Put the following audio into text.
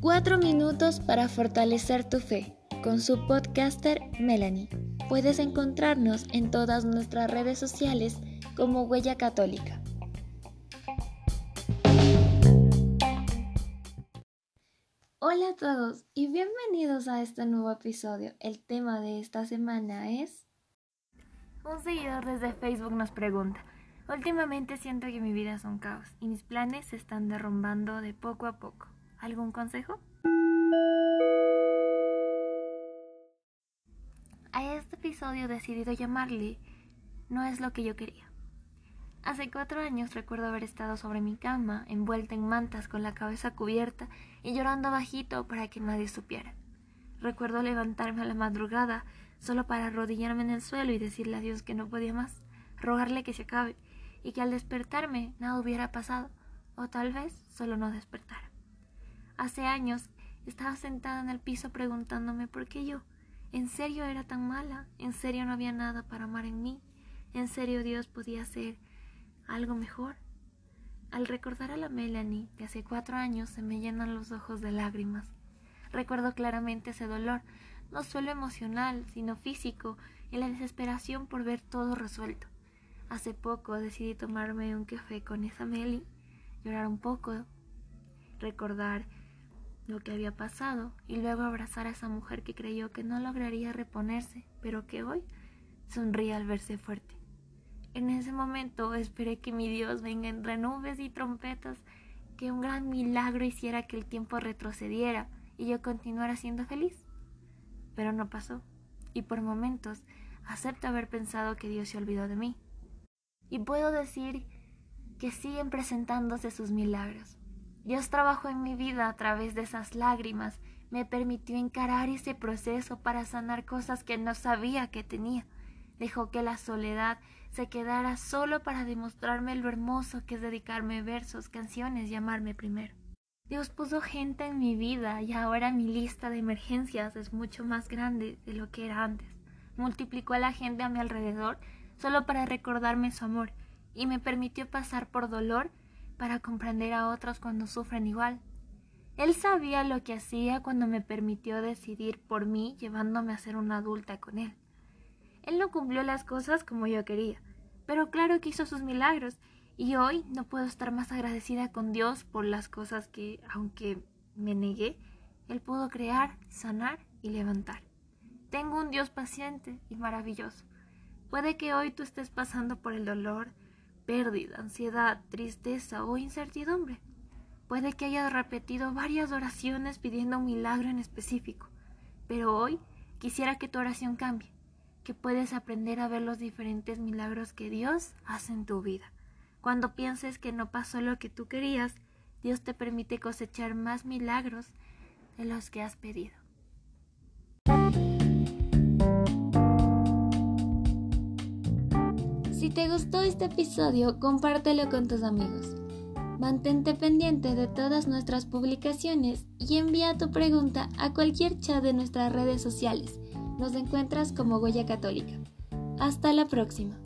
Cuatro minutos para fortalecer tu fe con su podcaster Melanie. Puedes encontrarnos en todas nuestras redes sociales como Huella Católica. Hola a todos y bienvenidos a este nuevo episodio. El tema de esta semana es... Un seguidor desde Facebook nos pregunta, últimamente siento que mi vida es un caos y mis planes se están derrumbando de poco a poco. ¿Algún consejo? A este episodio decidido llamarle No es lo que yo quería. Hace cuatro años recuerdo haber estado sobre mi cama, envuelta en mantas con la cabeza cubierta y llorando bajito para que nadie supiera. Recuerdo levantarme a la madrugada solo para arrodillarme en el suelo y decirle a Dios que no podía más, rogarle que se acabe y que al despertarme nada hubiera pasado, o tal vez solo no despertara. Hace años estaba sentada en el piso preguntándome por qué yo. ¿En serio era tan mala? ¿En serio no había nada para amar en mí? ¿En serio Dios podía ser algo mejor. Al recordar a la Melanie de hace cuatro años se me llenan los ojos de lágrimas. Recuerdo claramente ese dolor, no solo emocional, sino físico, y la desesperación por ver todo resuelto. Hace poco decidí tomarme un café con esa Meli, llorar un poco, recordar lo que había pasado y luego abrazar a esa mujer que creyó que no lograría reponerse, pero que hoy sonríe al verse fuerte. En ese momento esperé que mi Dios venga entre nubes y trompetas, que un gran milagro hiciera que el tiempo retrocediera y yo continuara siendo feliz. Pero no pasó, y por momentos acepto haber pensado que Dios se olvidó de mí. Y puedo decir que siguen presentándose sus milagros. Dios trabajó en mi vida a través de esas lágrimas, me permitió encarar ese proceso para sanar cosas que no sabía que tenía. Dejó que la soledad se quedara solo para demostrarme lo hermoso que es dedicarme versos, canciones y amarme primero. Dios puso gente en mi vida y ahora mi lista de emergencias es mucho más grande de lo que era antes. Multiplicó a la gente a mi alrededor solo para recordarme su amor y me permitió pasar por dolor para comprender a otros cuando sufren igual. Él sabía lo que hacía cuando me permitió decidir por mí llevándome a ser una adulta con él. Él no cumplió las cosas como yo quería, pero claro que hizo sus milagros y hoy no puedo estar más agradecida con Dios por las cosas que, aunque me negué, Él pudo crear, sanar y levantar. Tengo un Dios paciente y maravilloso. Puede que hoy tú estés pasando por el dolor, pérdida, ansiedad, tristeza o incertidumbre. Puede que hayas repetido varias oraciones pidiendo un milagro en específico, pero hoy quisiera que tu oración cambie que puedes aprender a ver los diferentes milagros que Dios hace en tu vida. Cuando pienses que no pasó lo que tú querías, Dios te permite cosechar más milagros de los que has pedido. Si te gustó este episodio, compártelo con tus amigos. Mantente pendiente de todas nuestras publicaciones y envía tu pregunta a cualquier chat de nuestras redes sociales nos encuentras como Huella Católica. Hasta la próxima.